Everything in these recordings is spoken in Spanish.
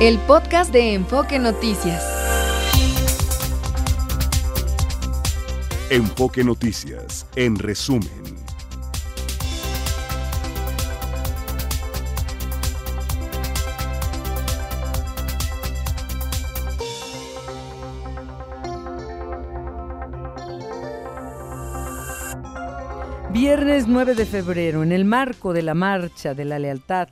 el podcast de Enfoque Noticias. Enfoque Noticias, en resumen. Viernes 9 de febrero, en el marco de la Marcha de la Lealtad,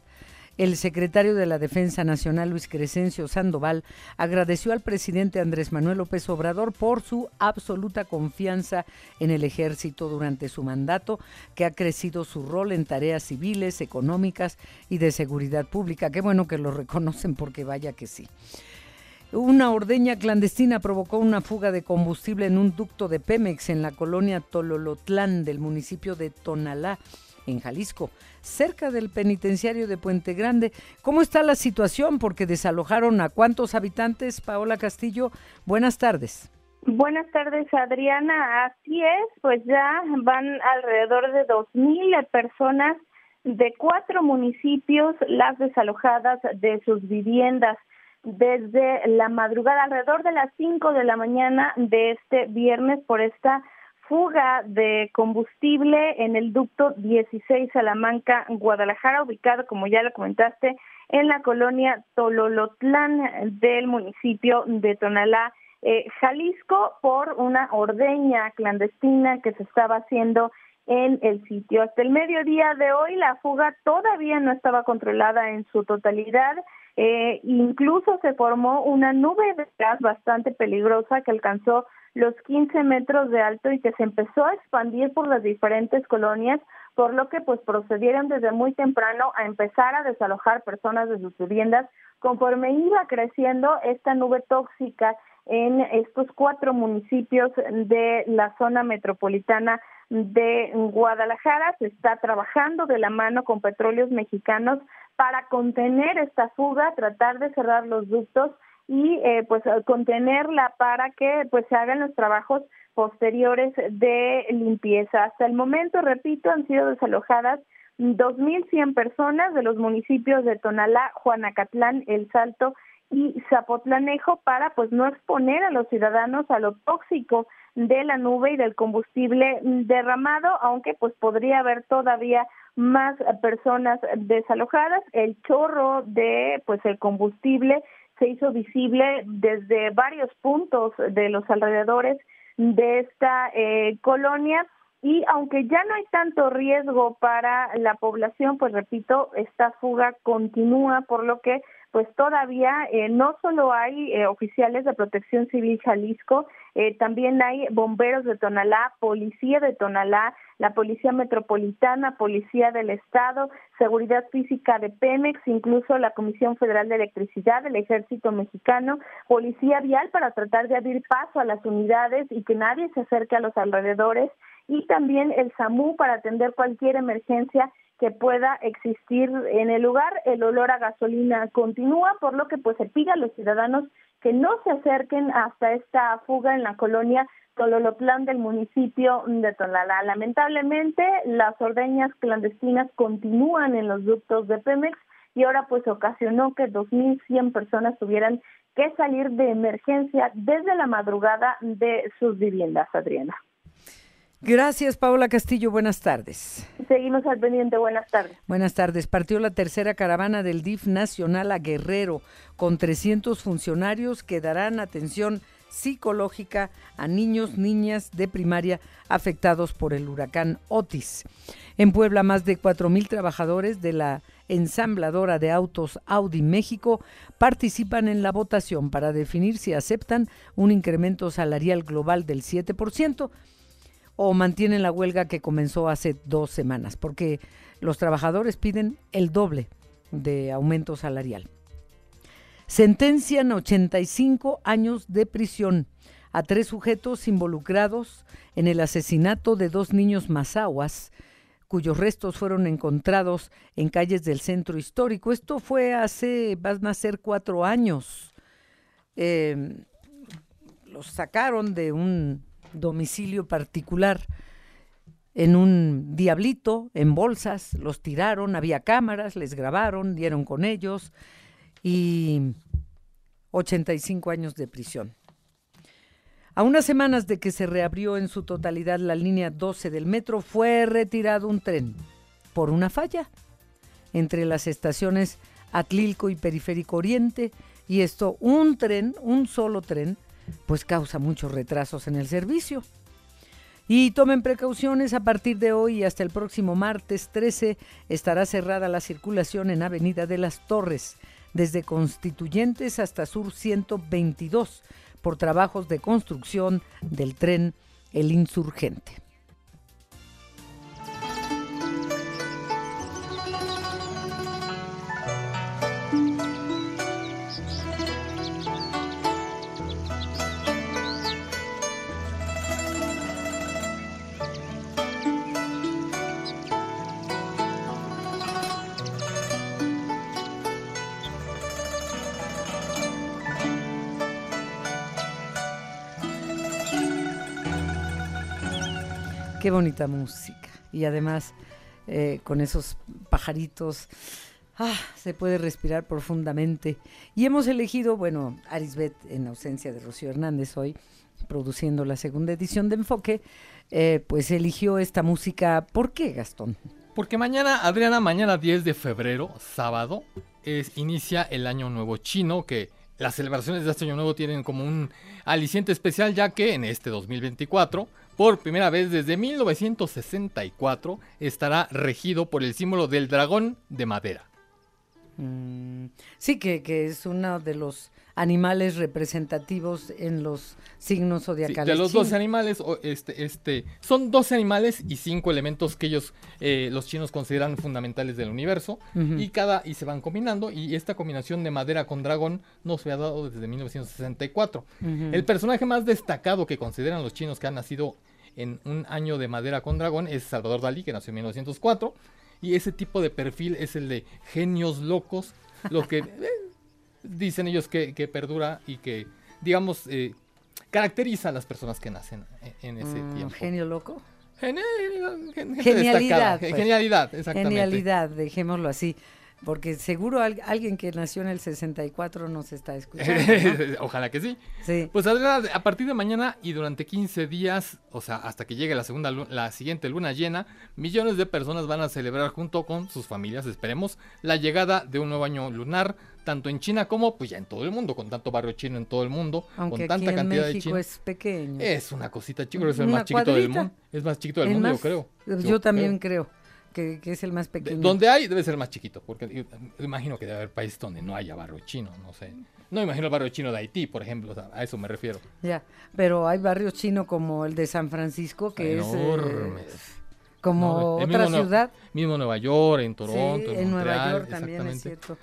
el secretario de la Defensa Nacional, Luis Crescencio Sandoval, agradeció al presidente Andrés Manuel López Obrador por su absoluta confianza en el ejército durante su mandato, que ha crecido su rol en tareas civiles, económicas y de seguridad pública. Qué bueno que lo reconocen porque vaya que sí. Una ordeña clandestina provocó una fuga de combustible en un ducto de Pemex en la colonia Tololotlán del municipio de Tonalá en Jalisco, cerca del penitenciario de Puente Grande. ¿Cómo está la situación? Porque desalojaron a cuántos habitantes, Paola Castillo. Buenas tardes. Buenas tardes, Adriana. Así es, pues ya van alrededor de dos mil personas de cuatro municipios las desalojadas de sus viviendas desde la madrugada, alrededor de las cinco de la mañana de este viernes por esta fuga de combustible en el ducto 16 Salamanca, Guadalajara, ubicado, como ya lo comentaste, en la colonia Tololotlán del municipio de Tonalá, eh, Jalisco, por una ordeña clandestina que se estaba haciendo en el sitio. Hasta el mediodía de hoy la fuga todavía no estaba controlada en su totalidad. Eh, incluso se formó una nube de gas bastante peligrosa que alcanzó los 15 metros de alto y que se empezó a expandir por las diferentes colonias, por lo que pues procedieron desde muy temprano a empezar a desalojar personas de sus viviendas conforme iba creciendo esta nube tóxica en estos cuatro municipios de la zona metropolitana de Guadalajara. Se está trabajando de la mano con petróleos mexicanos para contener esta fuga, tratar de cerrar los ductos y eh, pues contenerla para que pues se hagan los trabajos posteriores de limpieza. Hasta el momento, repito, han sido desalojadas 2.100 personas de los municipios de Tonalá, Juanacatlán, El Salto y Zapotlanejo para pues no exponer a los ciudadanos a lo tóxico de la nube y del combustible derramado, aunque pues podría haber todavía más personas desalojadas. El chorro de pues el combustible se hizo visible desde varios puntos de los alrededores de esta eh, colonia. Y aunque ya no hay tanto riesgo para la población, pues repito, esta fuga continúa, por lo que pues todavía eh, no solo hay eh, oficiales de protección civil Jalisco, eh, también hay bomberos de Tonalá, policía de Tonalá, la policía metropolitana, policía del estado, seguridad física de Pemex, incluso la Comisión Federal de Electricidad, el Ejército Mexicano, policía vial para tratar de abrir paso a las unidades y que nadie se acerque a los alrededores y también el SAMU para atender cualquier emergencia que pueda existir en el lugar. El olor a gasolina continúa, por lo que pues se pide a los ciudadanos que no se acerquen hasta esta fuga en la colonia Tololotlán del municipio de Tonalá. Lamentablemente, las ordeñas clandestinas continúan en los ductos de Pemex y ahora pues ocasionó que 2.100 personas tuvieran que salir de emergencia desde la madrugada de sus viviendas, Adriana. Gracias, Paola Castillo. Buenas tardes. Seguimos al pendiente. Buenas tardes. Buenas tardes. Partió la tercera caravana del DIF nacional a Guerrero con 300 funcionarios que darán atención psicológica a niños, niñas de primaria afectados por el huracán Otis. En Puebla, más de 4.000 trabajadores de la ensambladora de autos Audi México participan en la votación para definir si aceptan un incremento salarial global del 7% o mantienen la huelga que comenzó hace dos semanas, porque los trabajadores piden el doble de aumento salarial. Sentencian 85 años de prisión a tres sujetos involucrados en el asesinato de dos niños mazahuas, cuyos restos fueron encontrados en calles del centro histórico. Esto fue hace, van a ser cuatro años. Eh, los sacaron de un domicilio particular en un diablito, en bolsas, los tiraron, había cámaras, les grabaron, dieron con ellos y 85 años de prisión. A unas semanas de que se reabrió en su totalidad la línea 12 del metro, fue retirado un tren por una falla entre las estaciones Atlilco y Periférico Oriente, y esto, un tren, un solo tren, pues causa muchos retrasos en el servicio. Y tomen precauciones, a partir de hoy y hasta el próximo martes 13 estará cerrada la circulación en Avenida de las Torres, desde Constituyentes hasta Sur 122, por trabajos de construcción del tren El Insurgente. Qué bonita música. Y además, eh, con esos pajaritos, ah, se puede respirar profundamente. Y hemos elegido, bueno, Arisbet, en ausencia de Rocío Hernández hoy, produciendo la segunda edición de Enfoque, eh, pues eligió esta música. ¿Por qué, Gastón? Porque mañana, Adriana, mañana 10 de febrero, sábado, es, inicia el Año Nuevo Chino, que las celebraciones de este Año Nuevo tienen como un aliciente especial, ya que en este 2024 por primera vez desde 1964 estará regido por el símbolo del dragón de madera. Mm, sí, que, que, es uno de los animales representativos en los signos zodiacales. de los 12 animales, este, este, son 12 animales y 5 elementos que ellos, eh, los chinos, consideran fundamentales del universo. Y cada, y se van combinando. Y esta combinación de madera con dragón no se ha dado desde 1964. El personaje más destacado que consideran los chinos que han nacido en un año de madera con dragón es Salvador Dalí, que nació en 1904. Y ese tipo de perfil es el de genios locos, lo que eh, dicen ellos que, perdura y que, digamos, eh, caracteriza a las personas que nacen en, ese mm, tiempo. ¿Genio loco? genialidad. Pues. Genialidad, exactamente. Genialidad, dejémoslo así. Porque seguro alguien que nació en el 64 nos está escuchando. Ojalá que sí. sí. Pues a partir de mañana y durante 15 días, o sea, hasta que llegue la segunda la siguiente luna llena, millones de personas van a celebrar junto con sus familias, esperemos, la llegada de un nuevo año lunar, tanto en China como pues ya en todo el mundo, con tanto barrio chino en todo el mundo, con tanta aquí cantidad México de chinos. es pequeño. Es una cosita chico, es el más chiquito del mundo. Es más chiquito del mundo, yo creo. Yo, también creo que, es el más pequeño. donde hay debe ser más chiquito, porque imagino que debe haber países donde no haya barrio chino, no sé. No imagino el barrio chino de Haití, por ejemplo, a eso me refiero. Ya, pero hay barrios chinos como el de San Francisco, que es... Eh, como otra ciudad. mismo Nueva York, en Toronto, en, Nueva York también es cierto.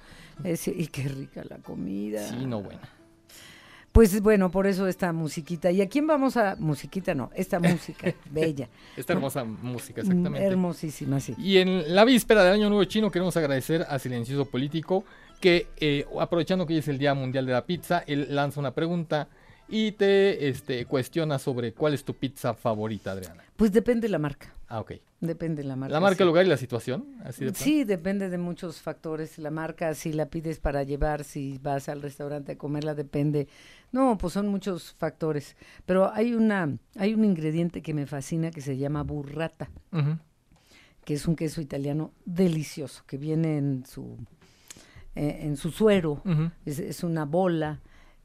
Y qué rica la comida. Sí, no, bueno. Pues bueno, por eso esta musiquita. ¿Y a quién vamos a...? Musiquita no, esta música, bella. Esta hermosa música, exactamente. Hermosísima, sí. Y en la víspera del Año Nuevo Chino queremos agradecer a Silencioso Político que, eh, aprovechando que hoy es el Día Mundial de la Pizza, él lanza una pregunta y te este, cuestiona sobre cuál es tu pizza favorita, Adriana. Pues depende de la marca. Ah, ok. Depende de la marca. ¿La marca, el lugar y la situación? sí, depende de muchos factores. La marca, si la pides para llevar, si vas al restaurante a comerla, depende. No, pues son muchos factores. Pero hay una, hay un ingrediente que me fascina que se llama burrata, que es un queso italiano delicioso, que viene en su, eh, en su suero. es, es una bola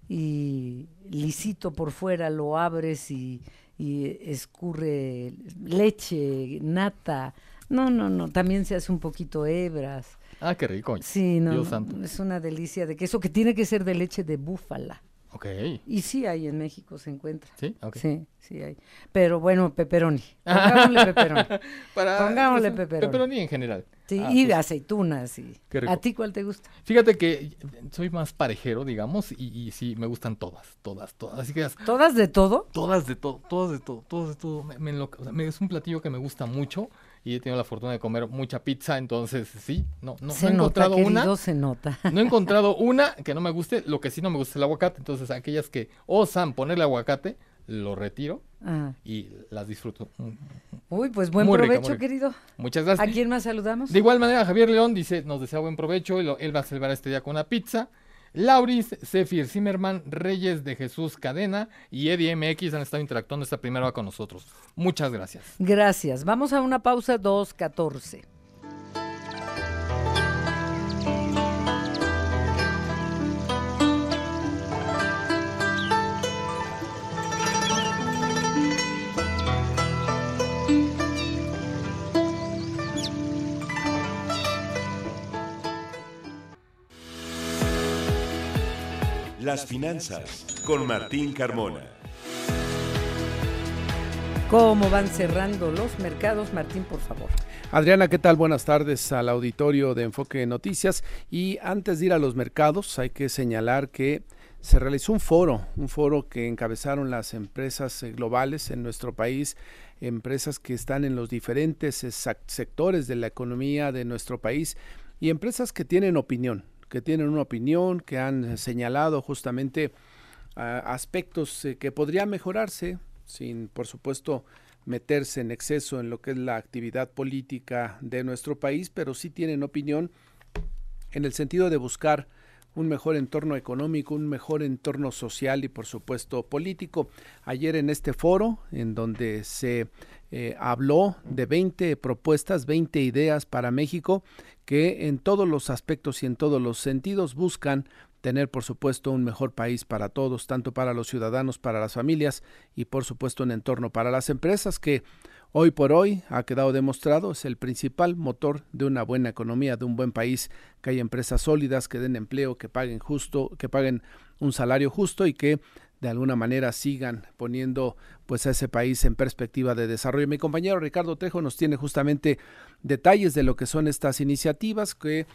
y lisito por fuera lo abres y y escurre leche, nata. No, no, no, también se hace un poquito hebras. Ah, qué rico. Sí, no, es una delicia de queso que tiene que ser de leche de búfala. Ok. Y sí hay en México, se encuentra. Sí, okay. Sí, sí hay. Pero bueno, pepperoni. Pongámosle pepperoni. Pongámosle pues, pepperoni. Pepperoni en general. Sí, ah, y de pues, aceitunas. Y... ¿A ti cuál te gusta? Fíjate que soy más parejero, digamos, y, sí, me gustan todas, todas, todas. Así que ¿Todas de todo? Todas de todo, todas de todo, todas de todo. Me, es un platillo que me gusta mucho y he tenido la fortuna de comer mucha pizza, entonces sí, no, no, se he nota, encontrado una. Se nota. No he encontrado una que no me guste, lo que sí no me gusta es el aguacate, entonces aquellas que osan ponerle aguacate, lo retiro ah. y las disfruto. Uy, pues buen provecho, querido. Muchas gracias. ¿A quién más saludamos? De igual manera, Javier León dice, nos desea buen provecho, él va a celebrar este día con una pizza. Lauris, Zephyr Zimmerman, Reyes de Jesús Cadena y Eddie MX han estado interactuando esta primera con nosotros. Muchas gracias. Gracias. Vamos a una pausa 2.14. Las finanzas con Martín Carmona. ¿Cómo van cerrando los mercados? Martín, por favor. Adriana, ¿qué tal? Buenas tardes al auditorio de Enfoque Noticias. Y antes de ir a los mercados, hay que señalar que se realizó un foro, un foro que encabezaron las empresas eh, globales en nuestro país, empresas que están en los diferentes sectores de la economía de nuestro país y empresas que tienen opinión, que tienen una opinión, que han señalado justamente ah, aspectos eh, que podrían mejorarse, sin por supuesto meterse en exceso en lo que es la actividad política de nuestro país, pero sí tienen opinión en el sentido de buscar un mejor entorno económico, un mejor entorno social y por supuesto político. Ayer en este foro, en donde se eh, habló de 20 propuestas, 20 ideas para México que en todos los aspectos y en todos los sentidos buscan tener, por supuesto, un mejor país para todos, tanto para los ciudadanos, para las familias y, por supuesto, un entorno para las empresas que hoy por hoy ha quedado demostrado es el principal motor de una buena economía, de un buen país, que haya empresas sólidas, que den empleo, que paguen justo, que paguen un salario justo y que de alguna manera sigan poniendo pues a ese país en perspectiva de desarrollo. Mi compañero Ricardo Trejo nos tiene justamente detalles de lo que son estas iniciativas que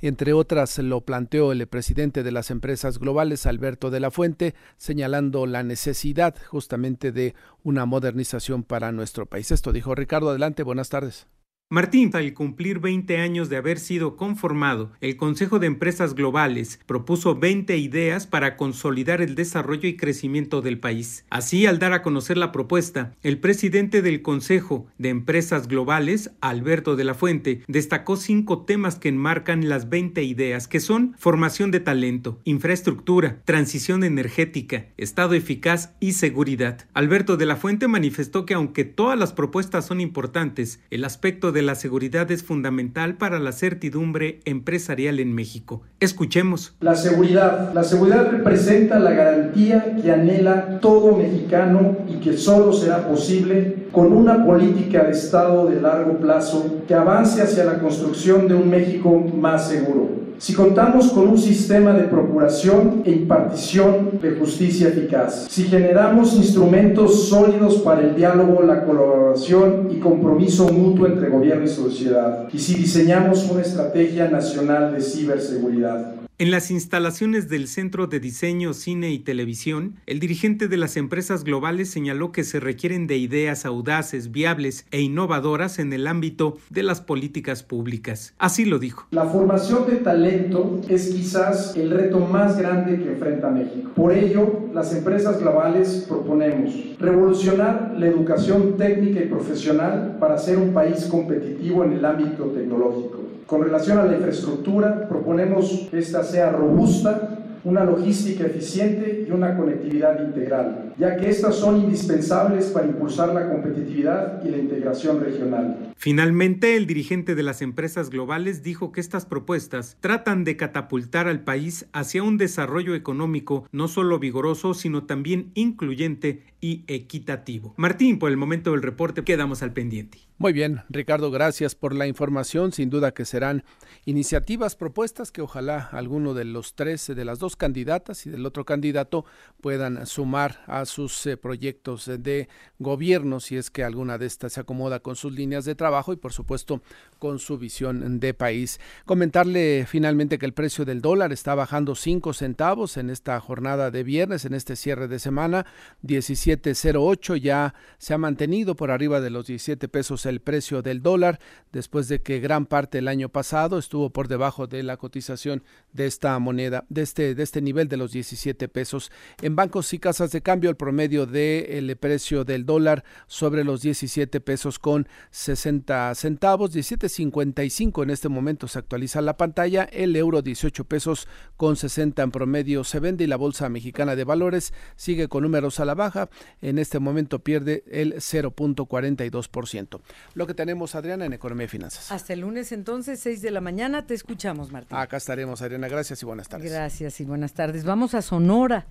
entre otras lo planteó el presidente de las empresas globales, Alberto de la Fuente, señalando la necesidad justamente de una modernización para nuestro país. Esto dijo Ricardo, adelante, buenas tardes. Martín, al cumplir 20 años de haber sido conformado, el Consejo de Empresas Globales propuso 20 ideas para consolidar el desarrollo y crecimiento del país. Así, al dar a conocer la propuesta, el presidente del Consejo de Empresas Globales, Alberto de la Fuente, destacó cinco temas que enmarcan las 20 ideas, que son formación de talento, infraestructura, transición energética, Estado eficaz y seguridad. Alberto de la Fuente manifestó que aunque todas las propuestas son importantes, el aspecto de la seguridad es fundamental para la certidumbre empresarial en México. Escuchemos. La seguridad. La seguridad representa la garantía que anhela todo mexicano y que solo será posible con una política de Estado de largo plazo que avance hacia la construcción de un México más seguro si contamos con un sistema de procuración e impartición de justicia eficaz, si generamos instrumentos sólidos para el diálogo, la colaboración y compromiso mutuo entre gobierno y sociedad, y si diseñamos una estrategia nacional de ciberseguridad. En las instalaciones del Centro de Diseño, Cine y Televisión, el dirigente de las empresas globales señaló que se requieren de ideas audaces, viables e innovadoras en el ámbito de las políticas públicas. Así lo dijo. La formación de talento es quizás el reto más grande que enfrenta México. Por ello, las empresas globales proponemos revolucionar la educación técnica y profesional para ser un país competitivo en el ámbito tecnológico con relación a la infraestructura, proponemos que esta sea robusta, una logística eficiente y una conectividad integral, ya que estas son indispensables para impulsar la competitividad y la integración regional. Finalmente, el dirigente de las empresas globales dijo que estas propuestas tratan de catapultar al país hacia un desarrollo económico no solo vigoroso, sino también incluyente y equitativo. Martín, por el momento del reporte, quedamos al pendiente. Muy bien, Ricardo, gracias por la información. Sin duda que serán iniciativas, propuestas que ojalá alguno de los tres, de las dos candidatas y del otro candidato puedan sumar a sus eh, proyectos de gobierno si es que alguna de estas se acomoda con sus líneas de trabajo y por supuesto con su visión de país. Comentarle finalmente que el precio del dólar está bajando cinco centavos en esta jornada de viernes, en este cierre de semana, 17.08 ya se ha mantenido por arriba de los 17 pesos el precio del dólar, después de que gran parte del año pasado estuvo por debajo de la cotización de esta moneda, de este, de este nivel de los 17 pesos. En bancos y casas de cambio, promedio del precio del dólar sobre los 17 pesos con 60 centavos, 17.55 en este momento se actualiza la pantalla, el euro 18 pesos con 60 en promedio se vende y la bolsa mexicana de valores sigue con números a la baja, en este momento pierde el 0.42%. Lo que tenemos Adriana en economía y finanzas. Hasta el lunes entonces, 6 de la mañana, te escuchamos Martín. Acá estaremos Adriana, gracias y buenas tardes. Gracias y buenas tardes. Vamos a Sonora.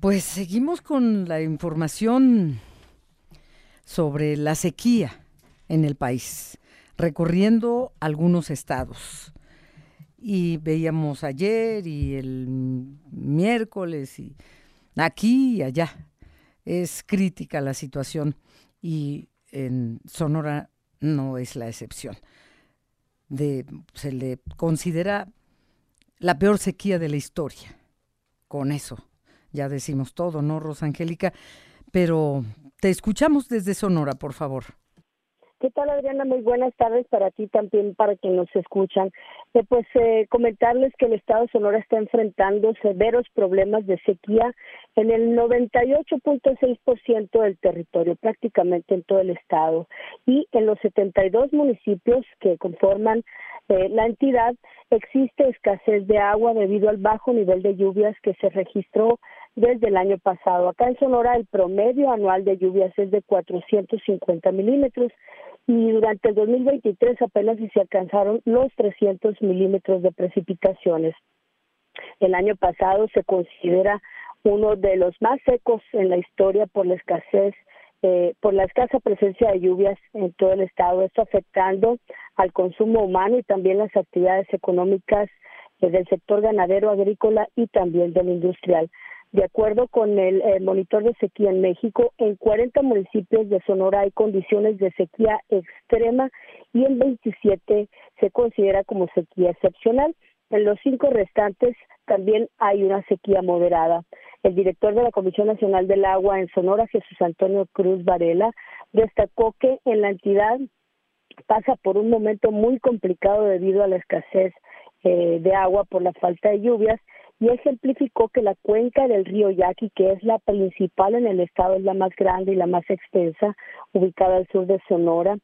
Pues seguimos con la información sobre la sequía en el país, recorriendo algunos estados. Y veíamos ayer y el miércoles y aquí y allá. Es crítica la situación y en Sonora no es la excepción. Se le considera la peor sequía de la historia. Con eso ya decimos todo, ¿no, Rosangélica? Pero te escuchamos desde Sonora, por favor. ¿Qué tal, Adriana? Muy buenas tardes para ti también, para quienes nos escuchan. Eh, pues eh, comentarles que el Estado de Sonora está enfrentando severos problemas de sequía en el 98.6% del territorio, prácticamente en todo el Estado. Y en los 72 municipios que conforman eh, la entidad existe escasez de agua debido al bajo nivel de lluvias que se registró desde el año pasado. Acá en Sonora el promedio anual de lluvias es de 450 milímetros y durante el 2023 apenas se alcanzaron los 300 milímetros de precipitaciones. El año pasado se considera uno de los más secos en la historia por la escasez eh, por la escasa presencia de lluvias en todo el estado, esto afectando al consumo humano y también las actividades económicas eh, del sector ganadero, agrícola y también del industrial. De acuerdo con el, monitor de sequía en México, en 40 municipios de Sonora hay condiciones de sequía extrema y en 27 se considera como sequía excepcional. En los cinco restantes también hay una sequía moderada. El director de la Comisión Nacional del Agua en Sonora, Jesús Antonio Cruz Varela, destacó que en la entidad pasa por un momento muy complicado debido a la escasez eh, de agua por la falta de lluvias y ejemplificó que la cuenca del río Yaqui, que es la principal en el estado, es la más grande y la más extensa, ubicada al sur de Sonora,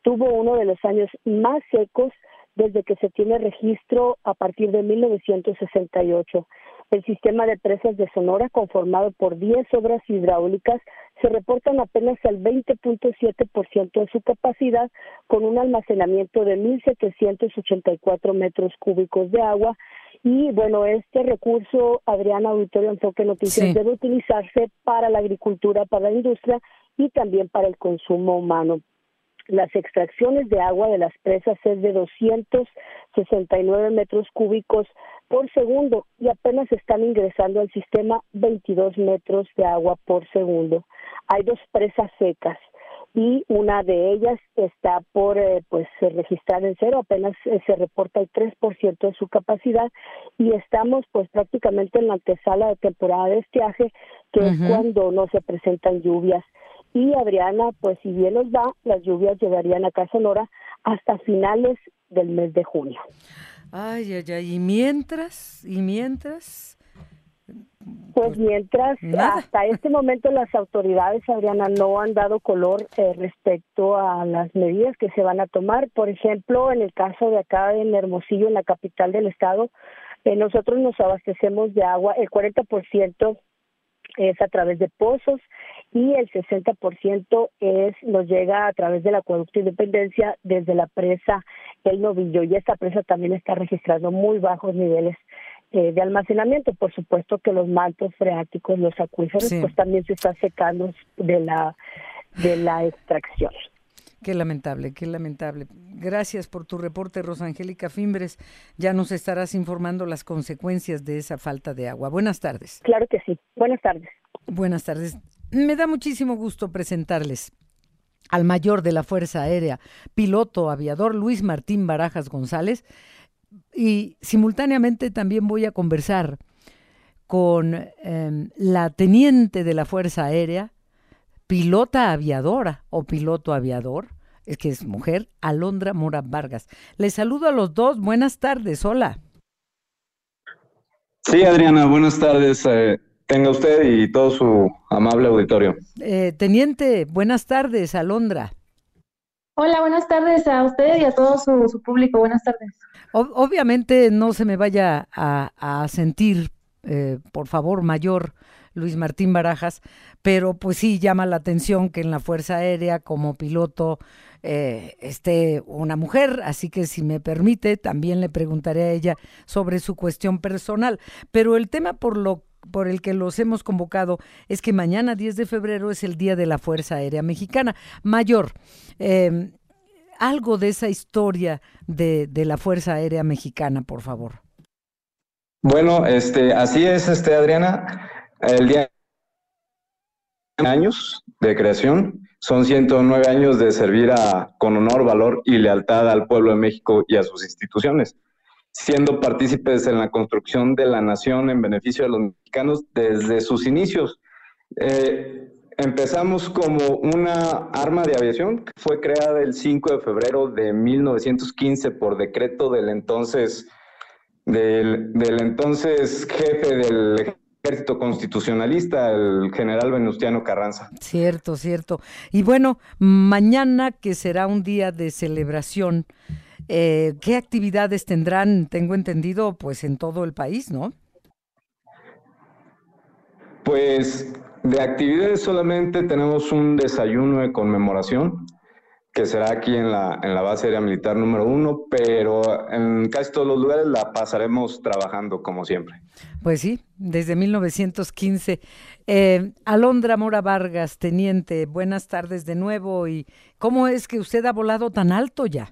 tuvo uno de los años más secos desde que se tiene registro a partir de 1968. El sistema de presas de Sonora, conformado por 10 obras hidráulicas, se reportan apenas el 20.7% de su capacidad, con un almacenamiento de 1.784 metros cúbicos de agua. Y bueno, este recurso, Adriana Auditorio Enfoque Noticias, debe utilizarse para la agricultura, para la industria y también para el consumo humano. Las extracciones de agua de las presas es de 269 metros cúbicos por segundo y apenas están ingresando al sistema 22 metros de agua por segundo. Hay dos presas secas y una de ellas está por eh, pues registrar en cero, apenas eh, se reporta el 3% de su capacidad y estamos pues prácticamente en la antesala de temporada de estiaje, que es cuando no se presentan lluvias y Adriana, pues si bien nos va, las lluvias llegarían acá a Sonora hasta finales del mes de junio. Ay, ay, ay, y mientras, y mientras... Pues mientras, hasta este momento las autoridades, Adriana, no han dado color eh, respecto a las medidas que se van a tomar. Por ejemplo, en el caso de acá en Hermosillo, en la capital del estado, eh, nosotros nos abastecemos de agua, el 40% es a través de pozos y el 60% es nos llega a través del acueducto Independencia desde la presa El Novillo y esta presa también está registrando muy bajos niveles eh, de almacenamiento. Por supuesto que los mantos freáticos, los acuíferos, pues también se están secando de la de la extracción. Qué lamentable, qué lamentable. Gracias por tu reporte, Rosangélica Fimbres. Ya nos estarás informando las consecuencias de esa falta de agua. Buenas tardes. Claro que sí. Buenas tardes. Buenas tardes. Me da muchísimo gusto presentarles al mayor de la Fuerza Aérea, piloto aviador Luis Martín Barajas González, y simultáneamente también voy a conversar con em, la teniente de la Fuerza Aérea, pilota aviadora o piloto aviador, es que es mujer, Alondra Mora Vargas. Les saludo a los dos. Buenas tardes. Hola. Sí, Adriana, buenas tardes. Eh, tenga usted y todo su amable auditorio. Eh, teniente, buenas tardes, Alondra. Hola, buenas tardes a usted y a todo su, público. Buenas tardes. Obviamente no se me vaya a, sentir, eh, por favor, mayor Luis Martín Barajas, pero pues sí llama la atención que en la Fuerza Aérea como piloto eh, esté una mujer, así que si me permite, también le preguntaré a ella sobre su cuestión personal. Pero el tema por lo por el que los hemos convocado es que mañana 10 de febrero es el Día de la Fuerza Aérea Mexicana. Mayor, em, algo de esa historia de, de, la Fuerza Aérea Mexicana, por favor. Bueno, este, así es, este, Adriana. El día años de creación, son 109 años de servir con honor, valor y lealtad al pueblo de México y a sus instituciones siendo partícipes en la construcción de la nación en beneficio de los mexicanos desde sus inicios. Eh, empezamos como una arma de aviación que fue creada el 5 de febrero de 1915 por decreto del entonces, del, del entonces jefe del ejército constitucionalista, el general Venustiano Carranza. Cierto, cierto. Y bueno, mañana que será un día de celebración, eh, ¿Qué actividades tendrán, tengo entendido, pues en todo el país, no? Pues de actividades solamente tenemos un desayuno de conmemoración que será aquí en la, en la base aérea militar número uno, pero en casi todos los lugares la pasaremos trabajando como siempre. Pues sí, desde 1915. Eh, Alondra Mora Vargas, teniente, buenas tardes de nuevo. ¿Y cómo es que usted ha volado tan alto ya?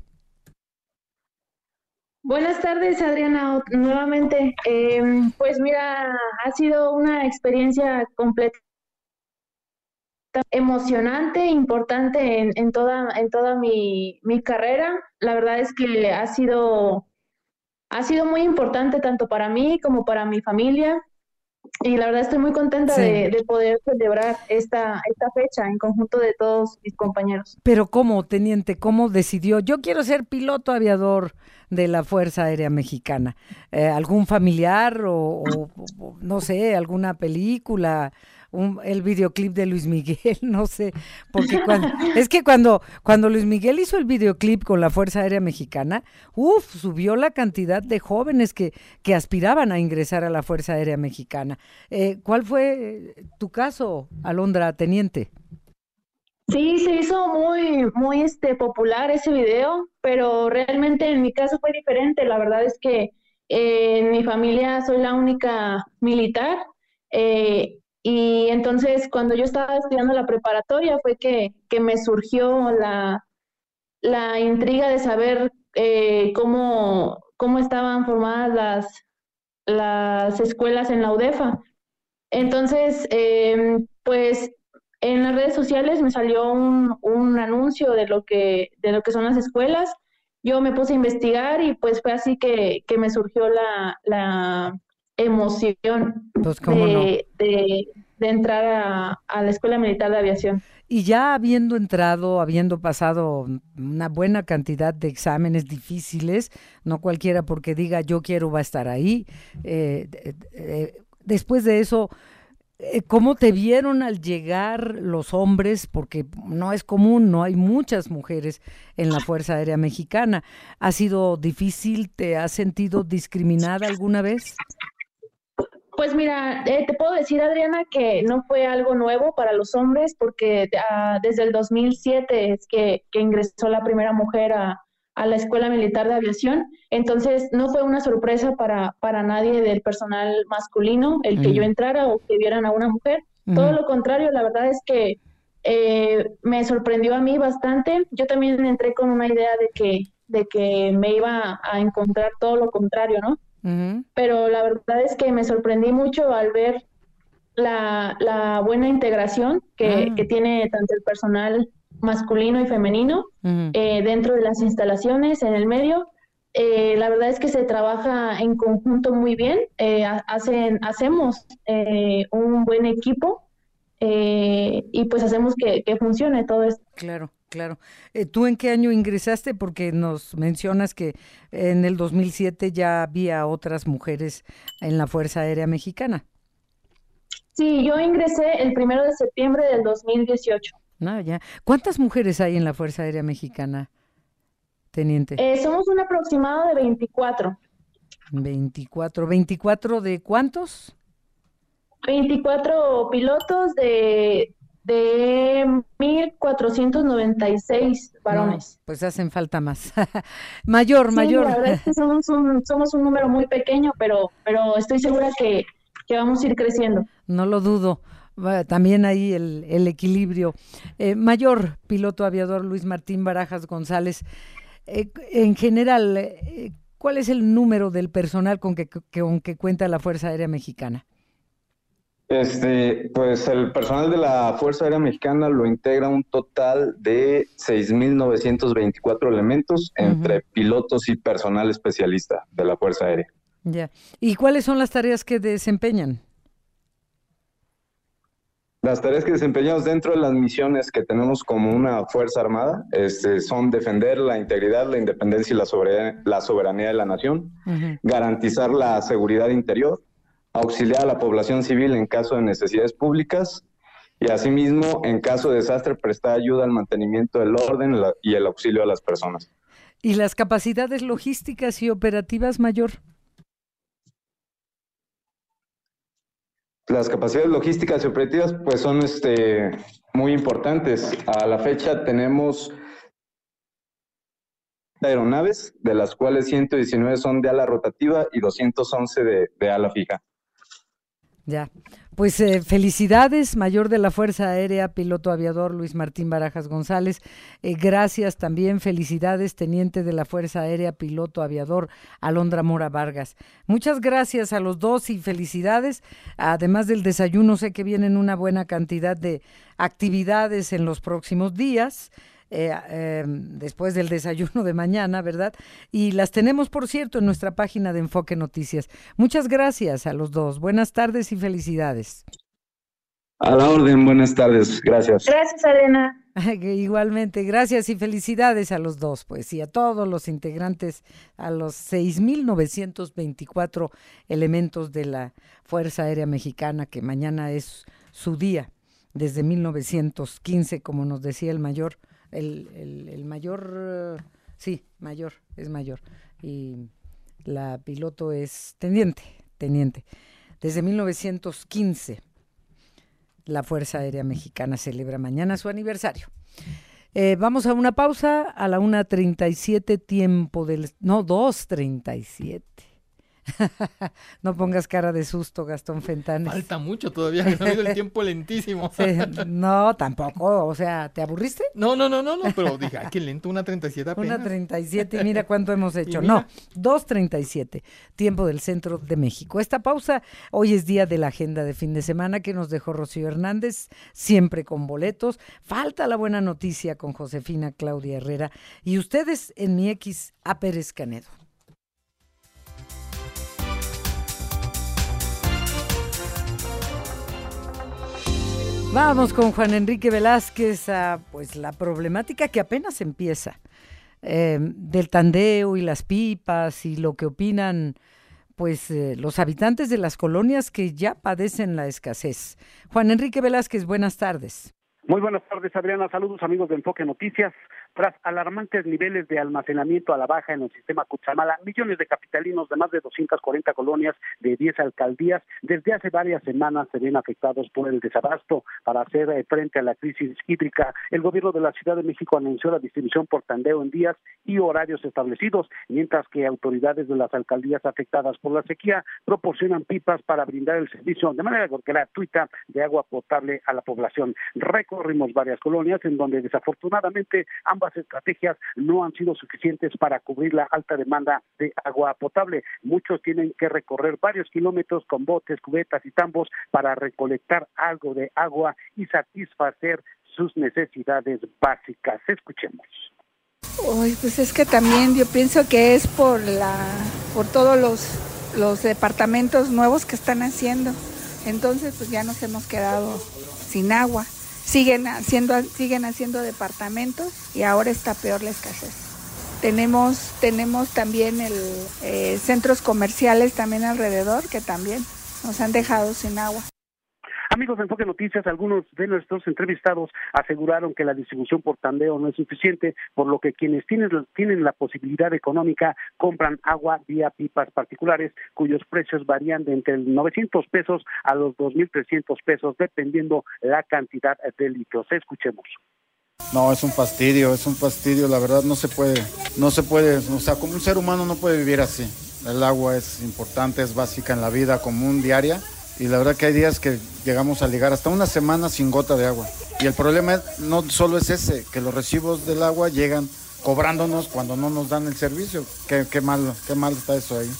Buenas tardes, Adriana, nuevamente. Em, pues mira, ha sido una experiencia completa emocionante, importante en, en toda, en toda mi, mi, carrera. La verdad es que ha sido, ha sido muy importante tanto para mí como para mi familia. Y la verdad estoy muy contenta de, de, poder celebrar esta, esta fecha en conjunto de todos mis compañeros. Pero ¿cómo, teniente? ¿Cómo decidió? Yo quiero ser piloto aviador de la Fuerza Aérea Mexicana. Eh, ¿Algún familiar o, no sé, alguna película? Un, el videoclip de Luis Miguel, no sé, porque es que cuando, cuando Luis Miguel hizo el videoclip con la Fuerza Aérea Mexicana, uff, subió la cantidad de jóvenes que, que aspiraban a ingresar a la Fuerza Aérea Mexicana. Eh, ¿Cuál fue tu caso, Alondra, teniente? Sí, se hizo muy, muy este, popular ese video, pero realmente en mi caso fue diferente. La verdad es que eh, en mi familia soy la única militar. Eh, y entonces cuando yo estaba estudiando la preparatoria fue que, que me surgió la, la intriga de saber eh, cómo, cómo estaban formadas las, las escuelas en la UDEFA. Entonces, pues en las redes sociales me salió un, un, anuncio de lo, que, de lo que son las escuelas. Yo me puse a investigar y pues fue así que, que me surgió la, la emoción pues, de, de, entrar a, a, la Escuela Militar de Aviación. Y ya habiendo entrado, habiendo pasado una buena cantidad de exámenes difíciles, no cualquiera porque diga yo quiero va a estar ahí, eh, eh, después de eso eh, ¿Cómo te vieron al llegar los hombres? Porque no es común, no hay muchas mujeres en la Fuerza Aérea Mexicana. ¿Ha sido difícil? ¿Te has sentido discriminada alguna vez? Pues mira, eh, te puedo decir, Adriana, que no fue algo nuevo para los hombres, porque ah, desde el 2007 es que ingresó la primera mujer a, a la Escuela Militar de Aviación. Entonces, no fue una sorpresa para, para nadie del personal masculino el que yo entrara o que vieran a una mujer. Todo lo contrario, la verdad es que eh, me sorprendió a mí bastante. Yo también entré con una idea de que, de que me iba a encontrar todo lo contrario, ¿no? Pero la verdad es que me sorprendí mucho al ver la, la buena integración que, ah. que tiene tanto el personal masculino y femenino eh, dentro de las instalaciones, en el medio. Eh, la verdad es que se trabaja en conjunto muy bien, eh, hacen, hacemos un buen equipo y pues hacemos que, que, funcione todo esto. Claro, claro. ¿Tú en qué año ingresaste? Porque nos mencionas que en el 2007 ya había otras mujeres en la Fuerza Aérea Mexicana. Sí, yo ingresé el primero de septiembre del 2018. No, ya. ¿Cuántas mujeres hay en la Fuerza Aérea Mexicana, teniente? Eh, somos un aproximado de 24. 24. ¿24 de cuántos? 24 pilotos de, de 1496 varones. No, pues hacen falta más. mayor, sí, mayor. La verdad es que somos un, somos un número muy pequeño, pero, pero estoy segura que, que vamos a ir creciendo. No lo dudo. También ahí el, el equilibrio. Eh, mayor piloto aviador Luis Martín Barajas González. Eh, en general, eh, ¿cuál es el número del personal con que, que, con que cuenta la Fuerza Aérea Mexicana? Este, pues el personal de la Fuerza Aérea Mexicana lo integra un total de 6.924 elementos uh -huh. entre pilotos y personal especialista de la Fuerza Aérea. Ya. ¿Y cuáles son las tareas que desempeñan? Las tareas que desempeñamos dentro de las misiones que tenemos como una Fuerza Armada este, son defender la integridad, la independencia y la soberanía, la soberanía de la nación, uh -huh. garantizar la seguridad interior, auxiliar a la población civil en caso de necesidades públicas y asimismo, en caso de desastre, prestar ayuda al mantenimiento del orden y el auxilio a las personas. ¿Y las capacidades logísticas y operativas mayor? Las capacidades logísticas y operativas pues son este, muy importantes. A la fecha tenemos aeronaves, de las cuales 119 son de ala rotativa y 211 de, de ala fija. Ya, pues eh, felicidades, mayor de la Fuerza Aérea, piloto aviador Luis Martín Barajas González. Eh, gracias también, felicidades, teniente de la Fuerza Aérea, piloto aviador Alondra Mora Vargas. Muchas gracias a los dos y felicidades. Además del desayuno, sé que vienen una buena cantidad de actividades en los próximos días. Eh, eh, después del desayuno de mañana, ¿verdad? Y las tenemos, por cierto, en nuestra página de Enfoque Noticias. Muchas gracias a los dos. Buenas tardes y felicidades. A la orden, buenas tardes, gracias. Gracias, Arena. Igualmente, gracias y felicidades a los dos, pues, y a todos los integrantes, a los 6.924 elementos de la Fuerza Aérea Mexicana, que mañana es su día, desde 1915, como nos decía el mayor el, el, mayor, sí, mayor, es mayor. Y la piloto es teniente, teniente. Desde 1915, la Fuerza Aérea Mexicana celebra mañana su aniversario. Eh, vamos a una pausa a la 1.37 tiempo del... No, 2.37. no pongas cara de susto, Gastón Fentanes. Falta mucho todavía, ha el tiempo lentísimo. Sí, no, tampoco, o sea, ¿te aburriste? No, no, no, no, no pero dije, ay, qué lento, una 37 apenas. Una 37, mira cuánto hemos hecho. No, 2.37, tiempo del centro de México. Esta pausa, hoy es día de la agenda de fin de semana que nos dejó Rocío Hernández, siempre con boletos. Falta la buena noticia con Josefina Claudia Herrera y ustedes en mi X a Pérez Canedo. Vamos con Juan Enrique Velázquez a pues la problemática que apenas empieza eh, del tandeo y las pipas y lo que opinan pues eh, los habitantes de las colonias que ya padecen la escasez. Juan Enrique Velázquez, buenas tardes. Muy buenas tardes, Adriana. Saludos, amigos de Enfoque Noticias. Tras alarmantes niveles de almacenamiento a la baja en el sistema Cuchamala, millones de capitalinos de más de 240 colonias de 10 alcaldías desde hace varias semanas se ven afectados por el desabasto. Para hacer frente a la crisis hídrica, el gobierno de la Ciudad de México anunció la distribución por tandeo en días y horarios establecidos, mientras que autoridades de las alcaldías afectadas por la sequía proporcionan pipas para brindar el servicio de manera gratuita de agua potable a la población. Recorrimos varias colonias en donde desafortunadamente ambas estrategias no han sido suficientes para cubrir la alta demanda de agua potable. Muchos tienen que recorrer varios kilómetros con botes, cubetas y tambos para recolectar algo de agua y satisfacer sus necesidades básicas. Escuchemos. Uy, pues es que también yo pienso que es por la por todos los los departamentos nuevos que están haciendo. Entonces, pues ya nos hemos quedado sin agua siguen haciendo, siguen haciendo departamentos y ahora está peor la escasez. Tenemos, tenemos también el, eh, centros comerciales también alrededor que también nos han dejado sin agua. Amigos de Enfoque Noticias, algunos de nuestros entrevistados aseguraron que la distribución por tandeo no es suficiente, por lo que quienes tienen, la posibilidad económica compran agua vía pipas particulares, cuyos precios varían de entre 900 pesos a los 2.300 pesos, dependiendo la cantidad de litros. Escuchemos. No, es un fastidio, es un fastidio, la verdad no se puede, no se puede, o sea, como un ser humano no puede vivir así. El agua es importante, es básica en la vida común, diaria, y la verdad que hay días que llegamos a ligar hasta una semana sin gota de agua. Y el problema no solo es ese, que los recibos del agua llegan cobrándonos cuando no nos dan el servicio. Qué, qué mal, qué mal está eso ahí.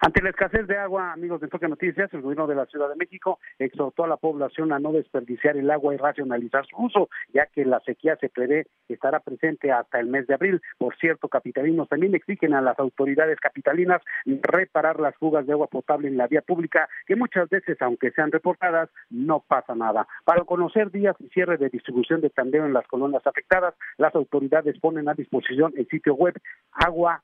Ante la escasez de agua, amigos de Toque Noticias, el gobierno de la Ciudad de México exhortó a la población a no desperdiciar el agua y racionalizar su uso, ya que la sequía se prevé estará presente hasta el mes de abril. Por cierto, capitalinos también exigen a las autoridades capitalinas reparar las fugas de agua potable en la vía pública, que muchas veces, aunque sean reportadas, no pasa nada. Para conocer días y cierre de distribución de tandeo en las colonias afectadas, las autoridades ponen a disposición el sitio web agua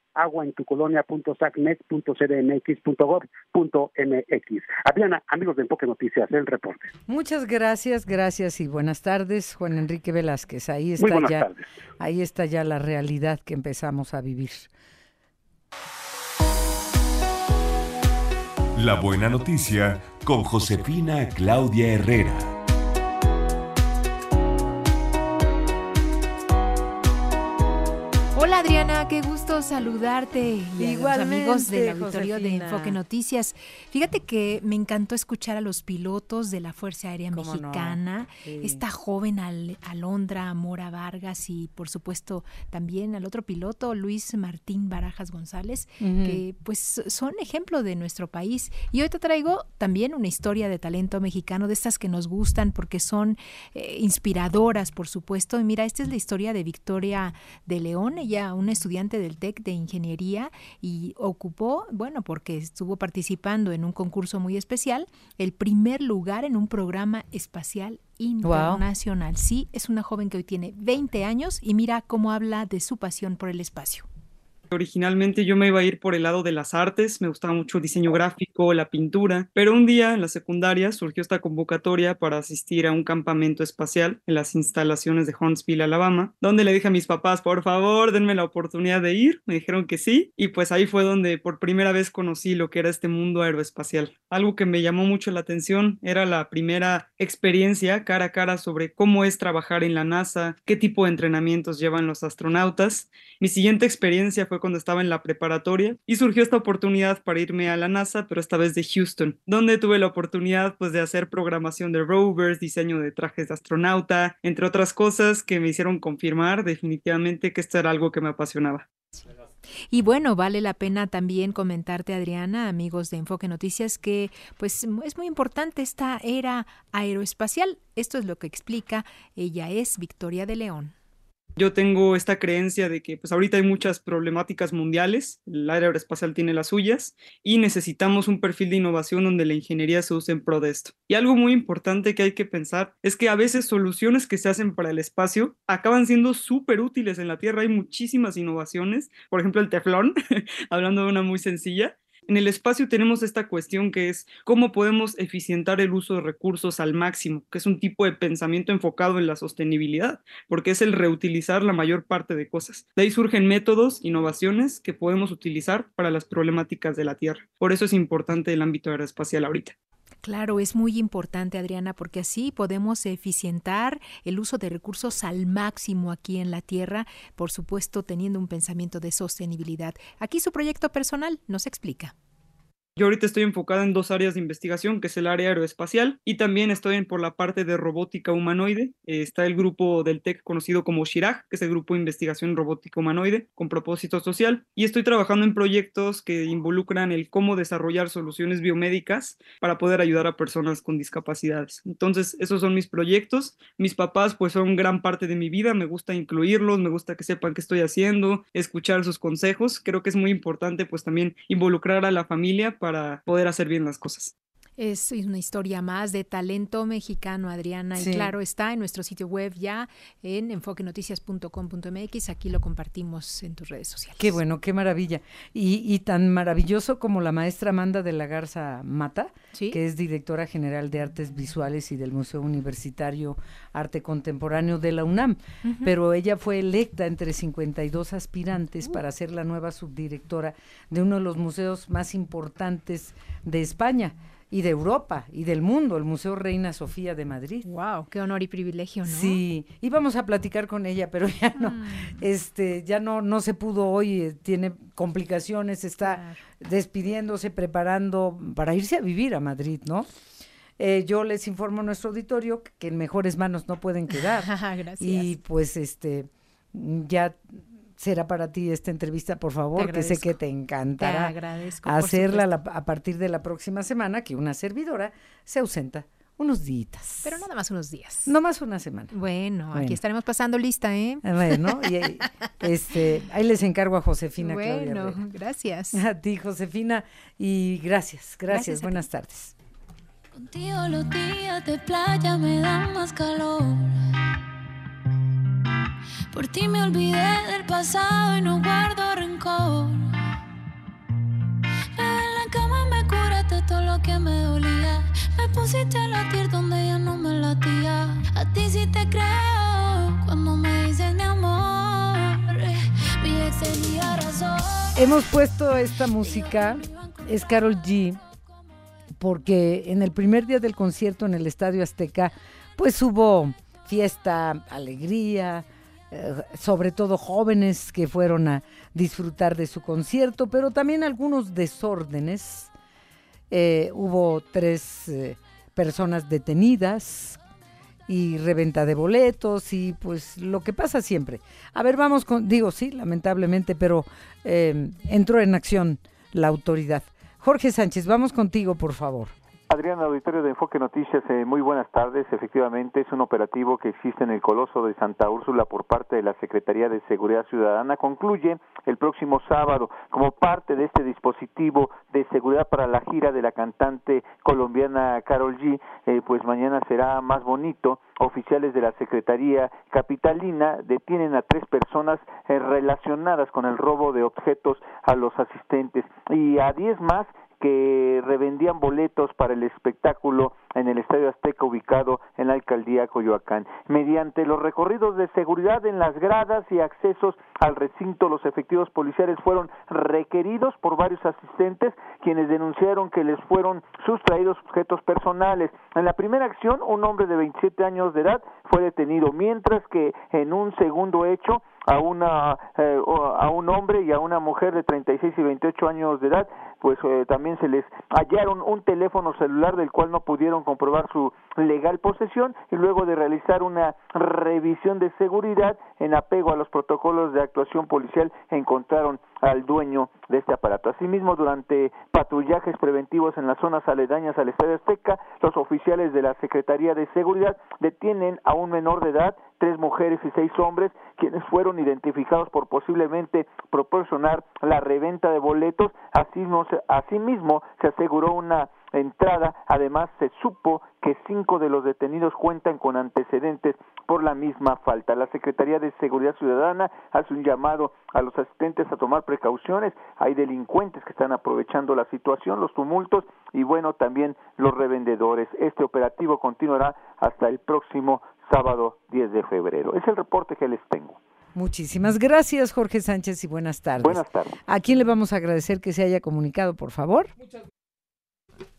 en tu mx. Adriana, amigos de Enfoque Noticias, el reporte. Muchas gracias, gracias y buenas tardes, Juan Enrique Velázquez. Ahí está ya, ahí está ya la realidad que empezamos a vivir. La buena noticia con Josefina Claudia Herrera. Saludarte y a los amigos del auditorio de Enfoque Noticias. Fíjate que me encantó escuchar a los pilotos de la Fuerza Aérea Mexicana, esta joven Alondra Mora Vargas y por supuesto también al otro piloto Luis Martín Barajas González, que pues son ejemplo de nuestro país. Y hoy te traigo también una historia de talento mexicano, de estas que nos gustan porque son eh, inspiradoras, por supuesto. Y mira, esta es la historia de Victoria de León. Ella una estudiante del TEC de ingeniería y ocupó, bueno, porque estuvo participando en un concurso muy especial, el primer lugar en un programa espacial internacional. Sí, es una joven que hoy tiene 20 años y mira cómo habla de su pasión por el espacio. Originalmente yo me iba a ir por el lado de las artes, me gustaba mucho el diseño gráfico, la pintura, pero un día en la secundaria surgió esta convocatoria para asistir a un campamento espacial en las instalaciones de Huntsville, Alabama, donde le dije a mis papás, por favor, denme la oportunidad de ir, me dijeron que sí, y pues ahí fue donde por primera vez conocí lo que era este mundo aeroespacial. Algo que me llamó mucho la atención era la primera experiencia cara a cara sobre cómo es trabajar en la NASA, qué tipo de entrenamientos llevan los astronautas. Mi siguiente experiencia fue cuando estaba en la preparatoria y surgió esta oportunidad para irme a la NASA, pero esta vez de Houston, donde tuve la oportunidad pues de hacer programación de rovers, diseño de trajes de astronauta, entre otras cosas que me hicieron confirmar definitivamente que esto era algo que me apasionaba. Y bueno, vale la pena también comentarte, Adriana, amigos de Enfoque Noticias, que pues es muy importante esta era aeroespacial. Esto es lo que explica. Ella es Victoria de León. Yo tengo esta creencia de que pues ahorita hay muchas problemáticas mundiales, el área aeroespacial tiene las suyas y necesitamos un perfil de innovación donde la ingeniería se use en pro de esto. Y algo muy importante que hay que pensar es que a veces soluciones que se hacen para el espacio acaban siendo súper útiles en la Tierra. Hay muchísimas innovaciones, por ejemplo el teflón, hablando de una muy sencilla, en el espacio tenemos esta cuestión que es cómo podemos eficientar el uso de recursos al máximo, que es un tipo de pensamiento enfocado en la sostenibilidad, porque es el reutilizar la mayor parte de cosas. De ahí surgen métodos, innovaciones que podemos utilizar para las problemáticas de la Tierra. Por eso es importante el ámbito aeroespacial ahorita. Claro, es muy importante, Adriana, porque así podemos eficientar el uso de recursos al máximo aquí en la Tierra, por supuesto teniendo un pensamiento de sostenibilidad. Aquí su proyecto personal nos explica. Yo ahorita estoy enfocada en dos áreas de investigación, que es el área aeroespacial y también estoy por la parte de robótica humanoide. Eh, está el grupo del TEC conocido como Shirag, que es el grupo de investigación robótica humanoide con propósito social. Y estoy trabajando en proyectos que involucran el cómo desarrollar soluciones biomédicas para poder ayudar a personas con discapacidades. Entonces, esos son mis proyectos. Mis papás pues son gran parte de mi vida, me gusta incluirlos, me gusta que sepan qué estoy haciendo, escuchar sus consejos. Creo que es muy importante pues también involucrar a la familia para poder hacer bien las cosas. Es una historia más de talento mexicano, Adriana, y claro, está en nuestro sitio web ya en enfoquenoticias.com.mx, aquí lo compartimos en tus redes sociales. Qué bueno, qué maravilla. Y, tan maravilloso como la maestra Amanda de la Garza Mata, que es directora general de Artes Visuales y del Museo Universitario Arte Contemporáneo de la UNAM, pero ella fue electa entre 52 aspirantes para ser la nueva subdirectora de uno de los museos más importantes de España y de Europa y del mundo, el Museo Reina Sofía de Madrid. Wow, qué honor y privilegio, ¿no? Sí, íbamos a platicar con ella, pero ya no, mm. este, ya no, no se pudo hoy, eh, tiene complicaciones, está despidiéndose, preparando para irse a vivir a Madrid, ¿no? Eh, yo les informo a nuestro auditorio que en mejores manos no pueden quedar. Gracias. Y pues este ya será para ti esta entrevista, por favor, que sé que te encantará hacerla a partir de la próxima semana, que una servidora se ausenta unos días. Pero nada más unos días. No más una semana. Bueno, aquí estaremos pasando lista, ¿eh? Bueno, y, este, ahí les encargo a Josefina Bueno, gracias. A ti, Josefina, y gracias, gracias, buenas tardes. Contigo los días de playa me dan más calor. Por ti me olvidé del pasado y no guardo rencor. En la cama me curaste todo lo que me dolía. Me pusiste a latir donde ya no me latía. A ti sí te creo cuando me dices mi amor. Mi ex tenía razón. Hemos puesto esta música, es Carol G, porque en el primer día del concierto en el Estadio Azteca, pues hubo fiesta, alegría, sobre todo jóvenes que fueron a disfrutar de su concierto, pero también algunos desórdenes. Eh, hubo tres eh, personas detenidas y reventa de boletos y pues lo que pasa siempre. A ver, vamos con, digo sí, lamentablemente, pero entró en acción la autoridad. Jorge Sánchez, vamos contigo, por favor. Adriana, auditorio de Enfoque Noticias, eh, muy buenas tardes. Efectivamente, es un operativo que existe en el Coloso de Santa Úrsula por parte de la Secretaría de Seguridad Ciudadana. Concluye el próximo sábado como parte de este dispositivo de seguridad para la gira de la cantante colombiana Carol G. Eh, pues mañana será más bonito. Oficiales de la Secretaría Capitalina detienen a tres personas eh, relacionadas con el robo de objetos a los asistentes y a diez más que revendían boletos para el espectáculo en el Estadio Azteca ubicado en la alcaldía Coyoacán. Mediante los recorridos de seguridad en las gradas y accesos al recinto, los efectivos policiales fueron requeridos por varios asistentes quienes denunciaron que les fueron sustraídos objetos personales. En la primera acción, un hombre de 27 años de edad fue detenido, mientras que en un segundo hecho a una eh, a un hombre y a una mujer de 36 y 28 años de edad pues eh, también se les hallaron un teléfono celular del cual no pudieron comprobar su legal posesión y luego de realizar una revisión de seguridad en apego a los protocolos de actuación policial encontraron al dueño de este aparato. Asimismo, durante patrullajes preventivos en las zonas aledañas al Estadio Azteca, los oficiales de la Secretaría de Seguridad detienen a un menor de edad, tres mujeres y seis hombres, quienes fueron identificados por posiblemente proporcionar la reventa de boletos. Asimismo, se aseguró una entrada. Además, se supo que cinco de los detenidos cuentan con antecedentes por la misma falta. La Secretaría de Seguridad Ciudadana hace un llamado a los asistentes a tomar precauciones. Hay delincuentes que están aprovechando la situación, los tumultos y bueno, también los revendedores. Este operativo continuará hasta el próximo sábado 10 de febrero. Es el reporte que les tengo. Muchísimas gracias, Jorge Sánchez, y buenas tardes. Buenas tardes. ¿A quién le vamos a agradecer que se haya comunicado, por favor?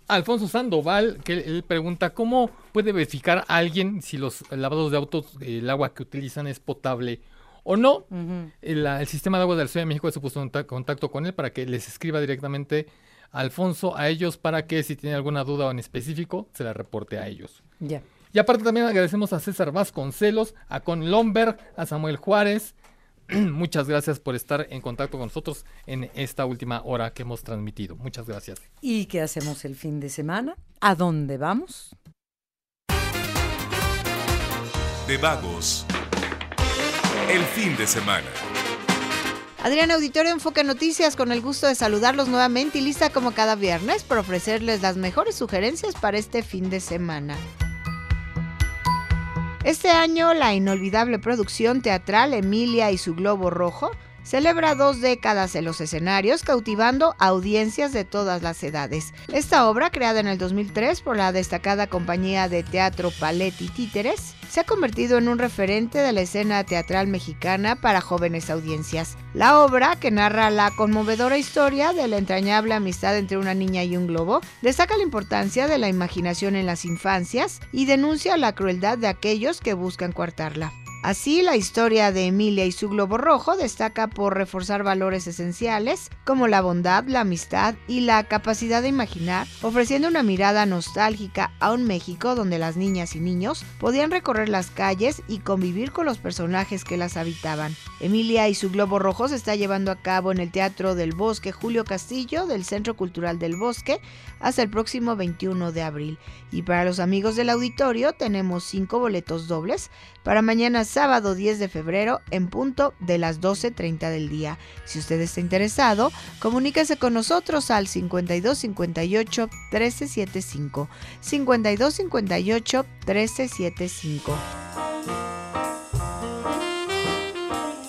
Alfonso Sandoval, que él pregunta cómo puede verificar a alguien si los lavados de autos, el agua que utilizan es potable o no. el, sistema de agua de la Ciudad de México ha supuesto un contacto con él para que les escriba directamente a Alfonso a ellos para que si tiene alguna duda en específico se la reporte a ellos. Ya. Y aparte también agradecemos a César Vasconcelos, a Con Lomberg, a Samuel Juárez, Muchas gracias por estar en contacto con nosotros en esta última hora que hemos transmitido. Muchas gracias. ¿Y qué hacemos el fin de semana? ¿A dónde vamos? De vagos. El fin de semana. Adriana Auditorio Enfoque Noticias, con el gusto de saludarlos nuevamente y lista como cada viernes para ofrecerles las mejores sugerencias para este fin de semana. Este año, la inolvidable producción teatral Emilia y su Globo Rojo celebra dos décadas en los escenarios, cautivando audiencias de todas las edades. Esta obra, creada en el 2003 por la destacada compañía de teatro Paletti Títeres, se ha convertido en un referente de la escena teatral mexicana para jóvenes audiencias. La obra, que narra la conmovedora historia de la entrañable amistad entre una niña y un globo, destaca la importancia de la imaginación en las infancias y denuncia la crueldad de aquellos que buscan coartarla. Así, la historia de Emilia y su globo rojo destaca por reforzar valores esenciales como la bondad, la amistad y la capacidad de imaginar, ofreciendo una mirada nostálgica a un México donde las niñas y niños podían recorrer las calles y convivir con los personajes que las habitaban. Emilia y su globo rojo se está llevando a cabo en el Teatro del Bosque Julio Castillo del Centro Cultural del Bosque hasta el próximo 21 de abril. Y para los amigos del auditorio tenemos cinco boletos dobles para mañana sábado 10 de febrero en punto de las 12.30 del día. Si usted está interesado, comuníquese con nosotros al 5258 1375. 5258 1375.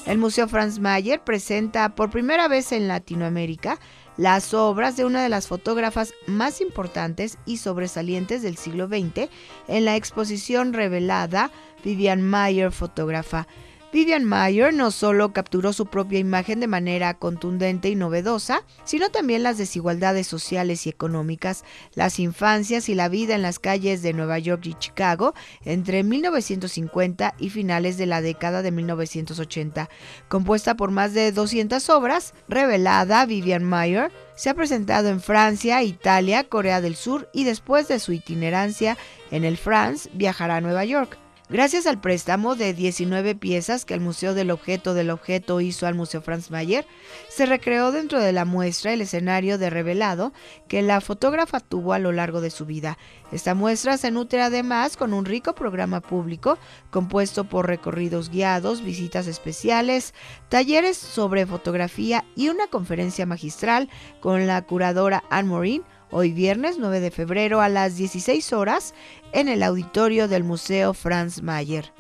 El Museo Franz Mayer presenta por primera vez en Latinoamérica las obras de una de las fotógrafas más importantes y sobresalientes del siglo XX en la exposición revelada Vivian Mayer Fotógrafa. Vivian Mayer no solo capturó su propia imagen de manera contundente y novedosa, sino también las desigualdades sociales y económicas, las infancias y la vida en las calles de Nueva York y Chicago entre 1950 y finales de la década de 1980. Compuesta por más de 200 obras, revelada Vivian Mayer se ha presentado en Francia, Italia, Corea del Sur y después de su itinerancia en el France viajará a Nueva York. Gracias al préstamo de 19 piezas que el Museo del Objeto del Objeto hizo al Museo Franz Mayer, se recreó dentro de la muestra el escenario de revelado que la fotógrafa tuvo a lo largo de su vida. Esta muestra se nutre además con un rico programa público compuesto por recorridos guiados, visitas especiales, talleres sobre fotografía y una conferencia magistral con la curadora Anne Morin hoy viernes 9 de febrero a las 16 horas en el auditorio del Museo Franz Mayer.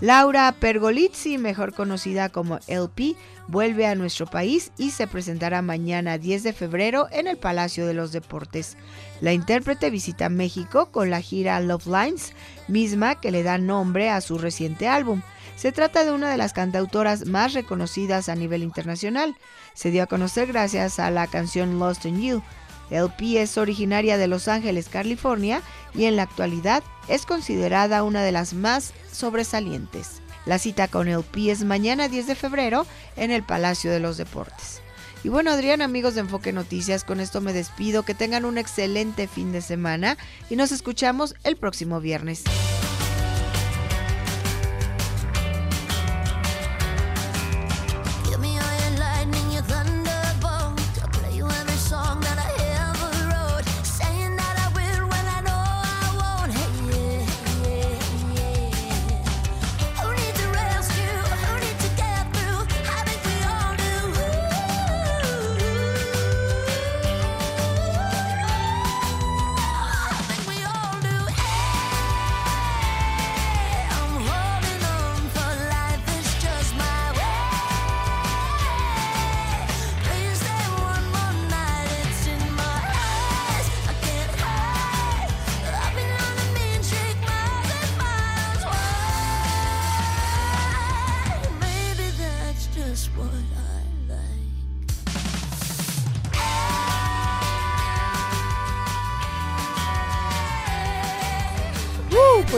Laura Pergolizzi, mejor conocida como LP, vuelve a nuestro país y se presentará mañana 10 de febrero en el Palacio de los Deportes. La intérprete visita México con la gira Love Lines, misma que le da nombre a su reciente álbum. Se trata de una de las cantautoras más reconocidas a nivel internacional. Se dio a conocer gracias a la canción Lost in You. LP es originaria de Los Ángeles, California, y en la actualidad es considerada una de las más sobresalientes. La cita con LP es mañana 10 de febrero en el Palacio de los Deportes. Y bueno, Adrián, amigos de Enfoque Noticias, con esto me despido. Que tengan un excelente fin de semana y nos escuchamos el próximo viernes.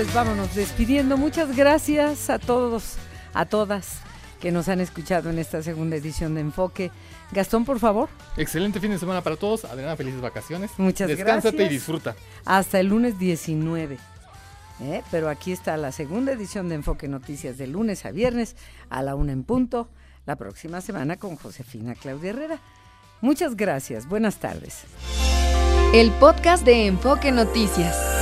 Pues vámonos despidiendo. Muchas gracias a todos, a todas que nos han escuchado en esta segunda edición de Enfoque. Gastón, por favor. Excelente fin de semana para todos. Adriana, felices vacaciones. Muchas Descánsate gracias. y disfruta. Hasta el lunes 19. ¿eh? Pero aquí está la segunda edición de Enfoque Noticias de lunes a viernes a la una en punto. La próxima semana con Josefina Claudia Herrera. Muchas gracias. Buenas tardes. El podcast de Enfoque Noticias.